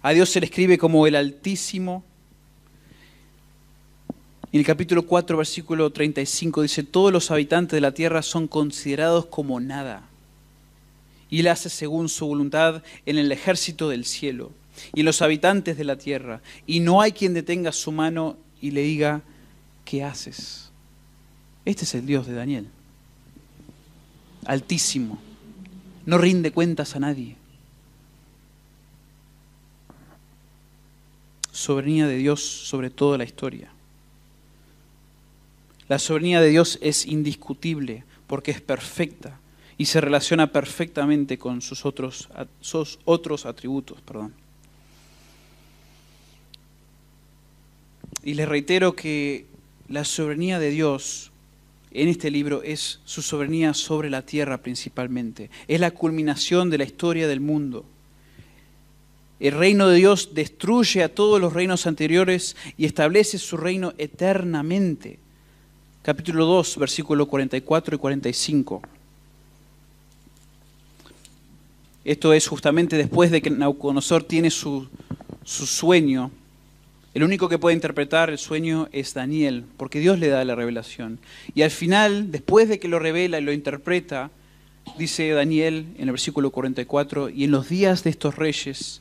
Speaker 1: A Dios se le escribe como el Altísimo. En el capítulo 4, versículo 35 dice, todos los habitantes de la tierra son considerados como nada. Y él hace según su voluntad en el ejército del cielo y en los habitantes de la tierra. Y no hay quien detenga su mano y le diga, ¿qué haces? Este es el Dios de Daniel. Altísimo. No rinde cuentas a nadie. Soberanía de Dios sobre toda la historia. La soberanía de Dios es indiscutible porque es perfecta y se relaciona perfectamente con sus otros, sus otros atributos. Perdón. Y les reitero que la soberanía de Dios en este libro es su soberanía sobre la tierra principalmente. Es la culminación de la historia del mundo. El reino de Dios destruye a todos los reinos anteriores y establece su reino eternamente capítulo 2, versículos 44 y 45. Esto es justamente después de que Nauconosor tiene su, su sueño. El único que puede interpretar el sueño es Daniel, porque Dios le da la revelación. Y al final, después de que lo revela y lo interpreta, dice Daniel en el versículo 44, y en los días de estos reyes,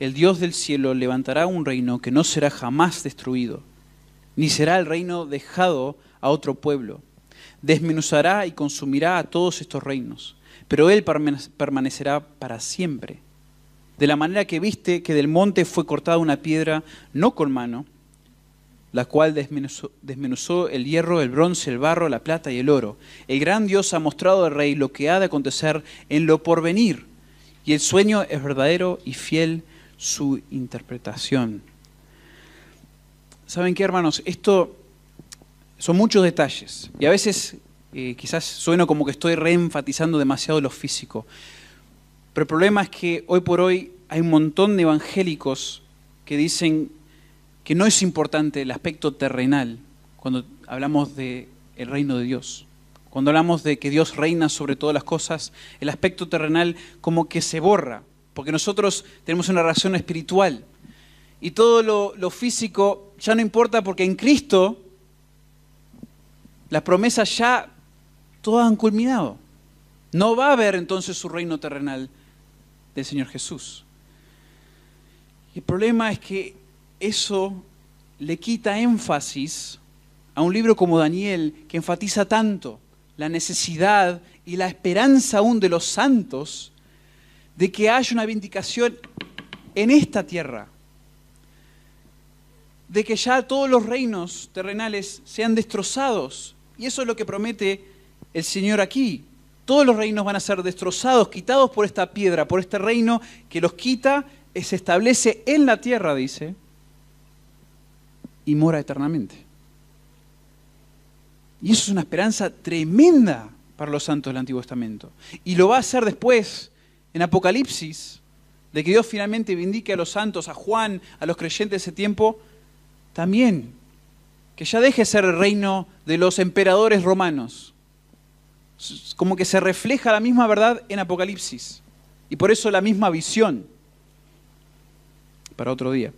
Speaker 1: el Dios del cielo levantará un reino que no será jamás destruido, ni será el reino dejado a otro pueblo. Desmenuzará y consumirá a todos estos reinos, pero él permanecerá para siempre. De la manera que viste que del monte fue cortada una piedra, no con mano, la cual desmenuzó, el hierro, el bronce, el barro, la plata y el oro. El gran Dios ha mostrado al rey lo que ha de acontecer en lo porvenir, y el sueño es verdadero y fiel su interpretación. ¿Saben qué, hermanos? Esto son muchos detalles y a veces eh, quizás sueno como que estoy reenfatizando demasiado lo físico. Pero el problema es que hoy por hoy hay un montón de evangélicos que dicen que no es importante el aspecto terrenal cuando hablamos del el reino de Dios. Cuando hablamos de que Dios reina sobre todas las cosas, el aspecto terrenal como que se borra, porque nosotros tenemos una relación espiritual. Y todo lo, lo físico ya no importa porque en Cristo las promesas ya todas han culminado. No va a haber entonces su reino terrenal del Señor Jesús. el problema es que eso le quita énfasis a un libro como Daniel, que enfatiza tanto la necesidad y la esperanza aún de los santos de que haya una vindicación en esta tierra, de que ya todos los reinos terrenales sean destrozados y eso es lo que promete el Señor aquí. Todos los reinos van a ser destrozados, quitados por esta piedra, por este reino que los quita, se establece en la tierra, dice, y mora eternamente. Y eso es una esperanza tremenda para los santos del Antiguo Testamento. Y lo va a hacer después, en Apocalipsis, de que Dios finalmente vindique a los santos, a Juan, a los creyentes de ese tiempo, también que ya deje ser el reino de los emperadores romanos. Como que se refleja la misma verdad en Apocalipsis. Y por eso la misma visión. Para otro día.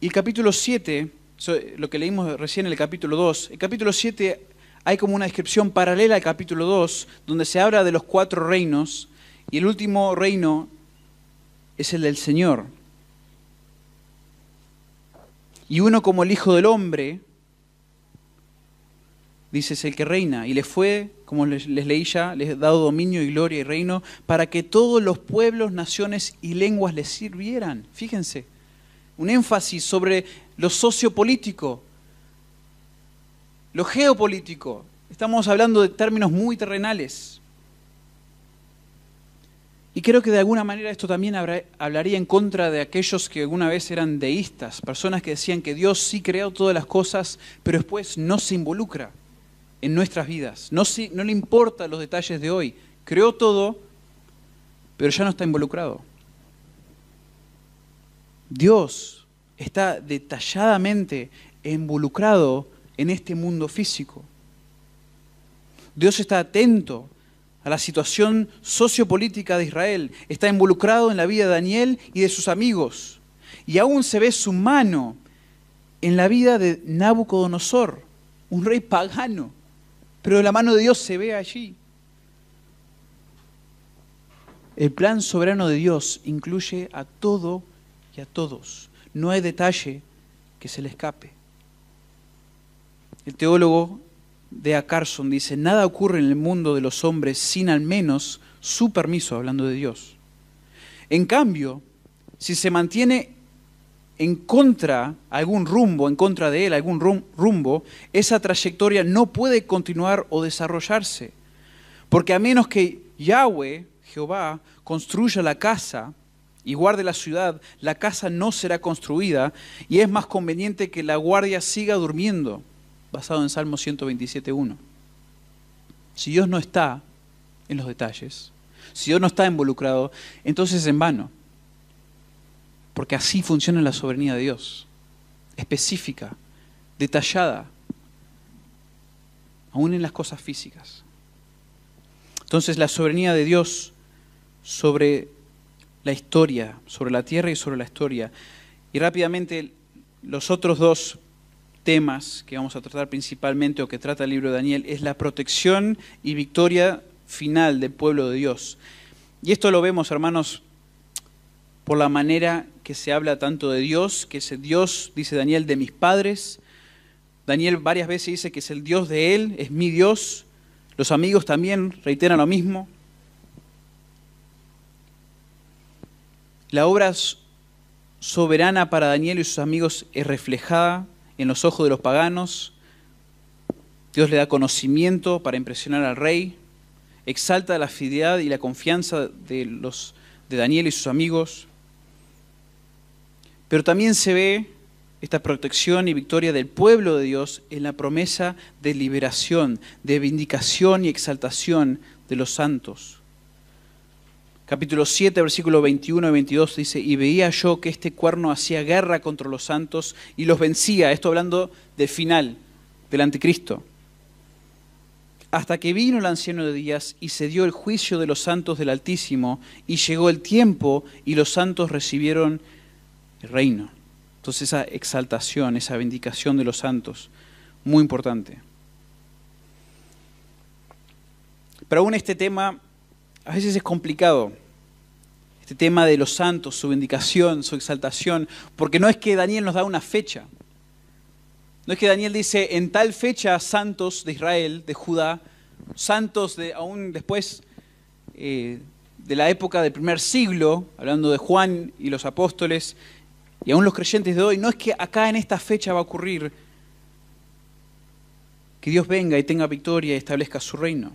Speaker 1: Y el capítulo 7, lo que leímos recién en el capítulo 2, el capítulo 7 hay como una descripción paralela al capítulo 2, donde se habla de los cuatro reinos, y el último reino es el del Señor. Y uno como el Hijo del Hombre, dice, es el que reina. Y le fue, como les, leí ya, les he dado dominio y gloria y reino para que todos los pueblos, naciones y lenguas les sirvieran. Fíjense, un énfasis sobre lo sociopolítico, lo geopolítico. Estamos hablando de términos muy terrenales. Y creo que de alguna manera esto también hablaría en contra de aquellos que alguna vez eran deístas, personas que decían que Dios sí creó todas las cosas, pero después no se involucra en nuestras vidas, no, no le importa los detalles de hoy, creó todo, pero ya no está involucrado. Dios está detalladamente involucrado en este mundo físico. Dios está atento a la situación sociopolítica de Israel, está involucrado en la vida de Daniel y de sus amigos. Y aún se ve su mano en la vida de Nabucodonosor, un rey pagano. Pero la mano de Dios se ve allí. El plan soberano de Dios incluye a todo y a todos. No hay detalle que se le escape. El teólogo Dea Carson dice, nada ocurre en el mundo de los hombres sin al menos su permiso, hablando de Dios. En cambio, si se mantiene en contra algún rumbo, en contra de él algún rumbo, esa trayectoria no puede continuar o desarrollarse. Porque a menos que Yahweh, Jehová, construya la casa y guarde la ciudad, la casa no será construida y es más conveniente que la guardia siga durmiendo, basado en Salmo 127.1. Si Dios no está en los detalles, si Dios no está involucrado, entonces es en vano. Porque así funciona la soberanía de Dios. Específica, detallada, aún en las cosas físicas. Entonces la soberanía de Dios sobre la historia, sobre la tierra y sobre la historia. Y rápidamente los otros dos temas que vamos a tratar principalmente o que trata el libro de Daniel es la protección y victoria final del pueblo de Dios. Y esto lo vemos, hermanos, por la manera que se habla tanto de Dios, que es el Dios, dice Daniel, de mis padres. Daniel varias veces dice que es el Dios de él, es mi Dios. Los amigos también reiteran lo mismo. La obra soberana para Daniel y sus amigos es reflejada en los ojos de los paganos. Dios le da conocimiento para impresionar al rey exalta la fidelidad y la confianza de, los, de Daniel y sus amigos, pero también se ve esta protección y victoria del pueblo de Dios en la promesa de liberación, de vindicación y exaltación de los santos. Capítulo 7, versículo 21 y 22 dice, y veía yo que este cuerno hacía guerra contra los santos y los vencía, esto hablando del final, del anticristo hasta que vino el anciano de días y se dio el juicio de los santos del Altísimo, y llegó el tiempo y los santos recibieron el reino. Entonces esa exaltación, esa vindicación de los santos, muy importante. Pero aún este tema a veces es complicado, este tema de los santos, su vindicación, su exaltación, porque no es que Daniel nos da una fecha, no es que Daniel dice, en tal fecha santos de Israel, de Judá, santos de, aún después eh, de la época del primer siglo, hablando de Juan y los apóstoles, y aún los creyentes de hoy, no es que acá en esta fecha va a ocurrir que Dios venga y tenga victoria y establezca su reino.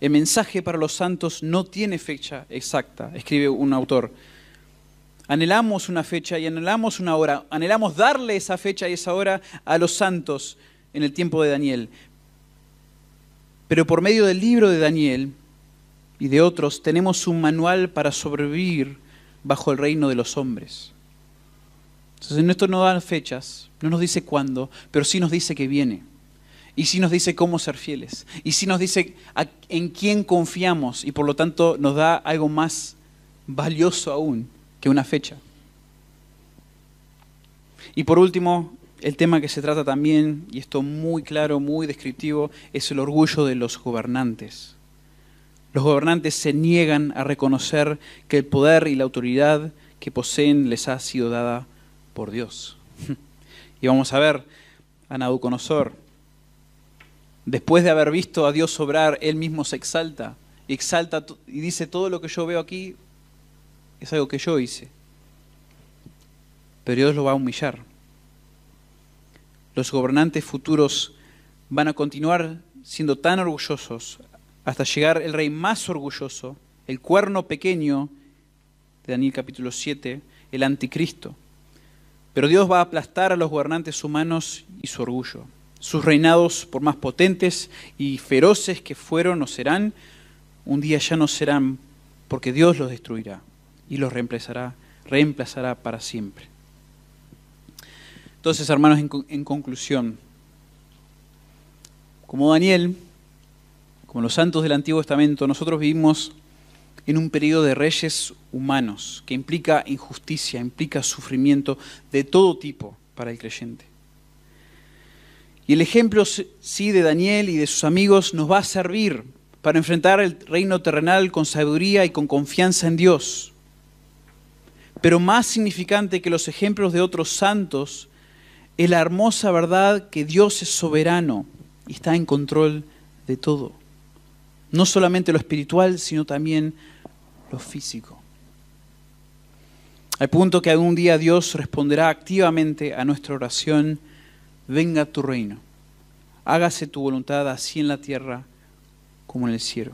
Speaker 1: El mensaje para los santos no tiene fecha exacta, escribe un autor anhelamos una fecha y anhelamos una hora, anhelamos darle esa fecha y esa hora a los santos en el tiempo de Daniel. Pero por medio del libro de Daniel y de otros tenemos un manual para sobrevivir bajo el reino de los hombres. Entonces esto no da fechas, no nos dice cuándo, pero sí nos dice que viene. Y sí nos dice cómo ser fieles. Y sí nos dice en quién confiamos. Y por lo tanto nos da algo más valioso aún, que una fecha. Y por último, el tema que se trata también, y esto muy claro, muy descriptivo, es el orgullo de los gobernantes. Los gobernantes se niegan a reconocer que el poder y la autoridad que poseen les ha sido dada por Dios. Y vamos a ver a Nabucodonosor. Después de haber visto a Dios obrar, él mismo se exalta y exalta y dice todo lo que yo veo aquí es algo que yo hice. Pero Dios lo va a humillar. Los gobernantes futuros van a continuar siendo tan orgullosos hasta llegar el rey más orgulloso, el cuerno pequeño de Daniel capítulo 7, el anticristo. Pero Dios va a aplastar a los gobernantes humanos y su orgullo. Sus reinados, por más potentes y feroces que fueron o serán, un día ya no serán porque Dios los destruirá y los reemplazará, reemplazará para siempre. Entonces, hermanos, en, conclusión, como Daniel, como los santos del Antiguo Testamento, nosotros vivimos en un periodo de reyes humanos, que implica injusticia, implica sufrimiento de todo tipo para el creyente. Y el ejemplo, sí, de Daniel y de sus amigos nos va a servir para enfrentar el reino terrenal con sabiduría y con confianza en Dios. Pero más significante que los ejemplos de otros santos es la hermosa verdad que Dios es soberano y está en control de todo. No solamente lo espiritual, sino también lo físico. Al punto que algún día Dios responderá activamente a nuestra oración, venga tu reino, hágase tu voluntad así en la tierra como en el cielo.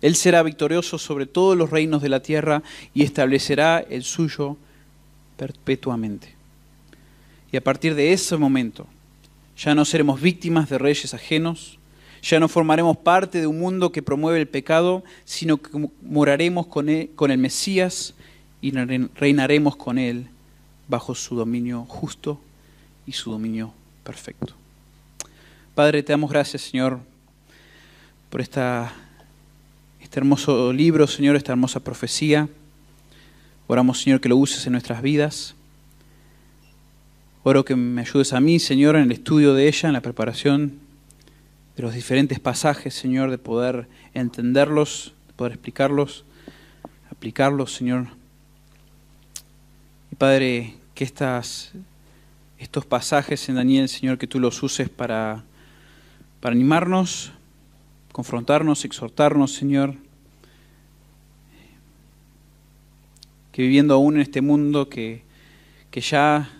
Speaker 1: Él será victorioso sobre todos los reinos de la tierra y establecerá el suyo perpetuamente. Y a partir de ese momento ya no seremos víctimas de reyes ajenos, ya no formaremos parte de un mundo que promueve el pecado, sino que moraremos con, con el Mesías y reinaremos con Él bajo su dominio justo y su dominio perfecto. Padre, te damos gracias, Señor, por esta, este hermoso libro, Señor, esta hermosa profecía. Oramos, Señor, que lo uses en nuestras vidas. Oro que me ayudes a mí, Señor, en el estudio de ella, en la preparación de los diferentes pasajes, Señor, de poder entenderlos, de poder explicarlos, aplicarlos, Señor. Y Padre, que estas, estos pasajes en Daniel, Señor, que tú los uses para, para animarnos, confrontarnos, exhortarnos, Señor. Que viviendo aún en este mundo que, que ya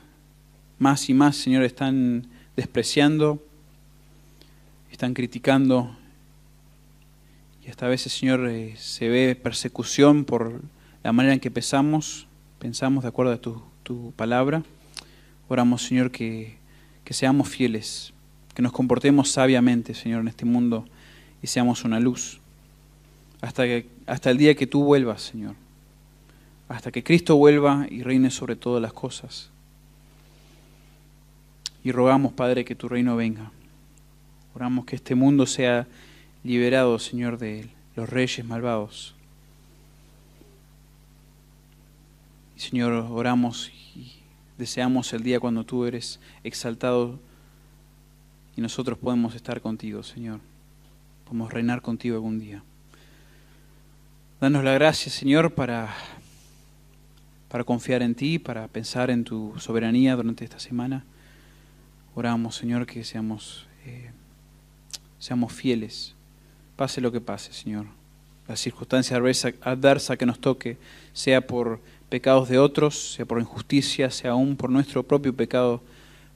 Speaker 1: más y más, Señor, están despreciando, están criticando y hasta a veces, Señor, eh, se ve persecución por la manera en que pensamos, pensamos de acuerdo a tu, tu palabra. Oramos, Señor, que, que seamos fieles, que nos comportemos sabiamente, Señor, en este mundo y seamos una luz. Hasta, que, hasta el día que tú vuelvas, Señor. Hasta que Cristo vuelva y reine sobre todas las cosas. Y rogamos, Padre, que tu reino venga. Oramos que este mundo sea liberado, Señor, de los reyes malvados. Señor, oramos y deseamos el día cuando tú eres exaltado y nosotros podemos estar contigo, Señor. Podemos reinar contigo algún día. Danos la gracia, Señor, para, para confiar en ti, para pensar en tu soberanía durante esta semana. Oramos, Señor, que seamos, eh, seamos fieles, pase lo que pase, Señor. La circunstancia adversa que nos toque, sea por pecados de otros, sea por injusticia, sea aún por nuestro propio pecado,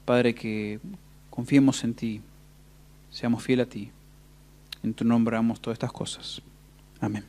Speaker 1: Padre, que confiemos en ti, seamos fieles a ti. En tu nombre damos todas estas cosas. Amén.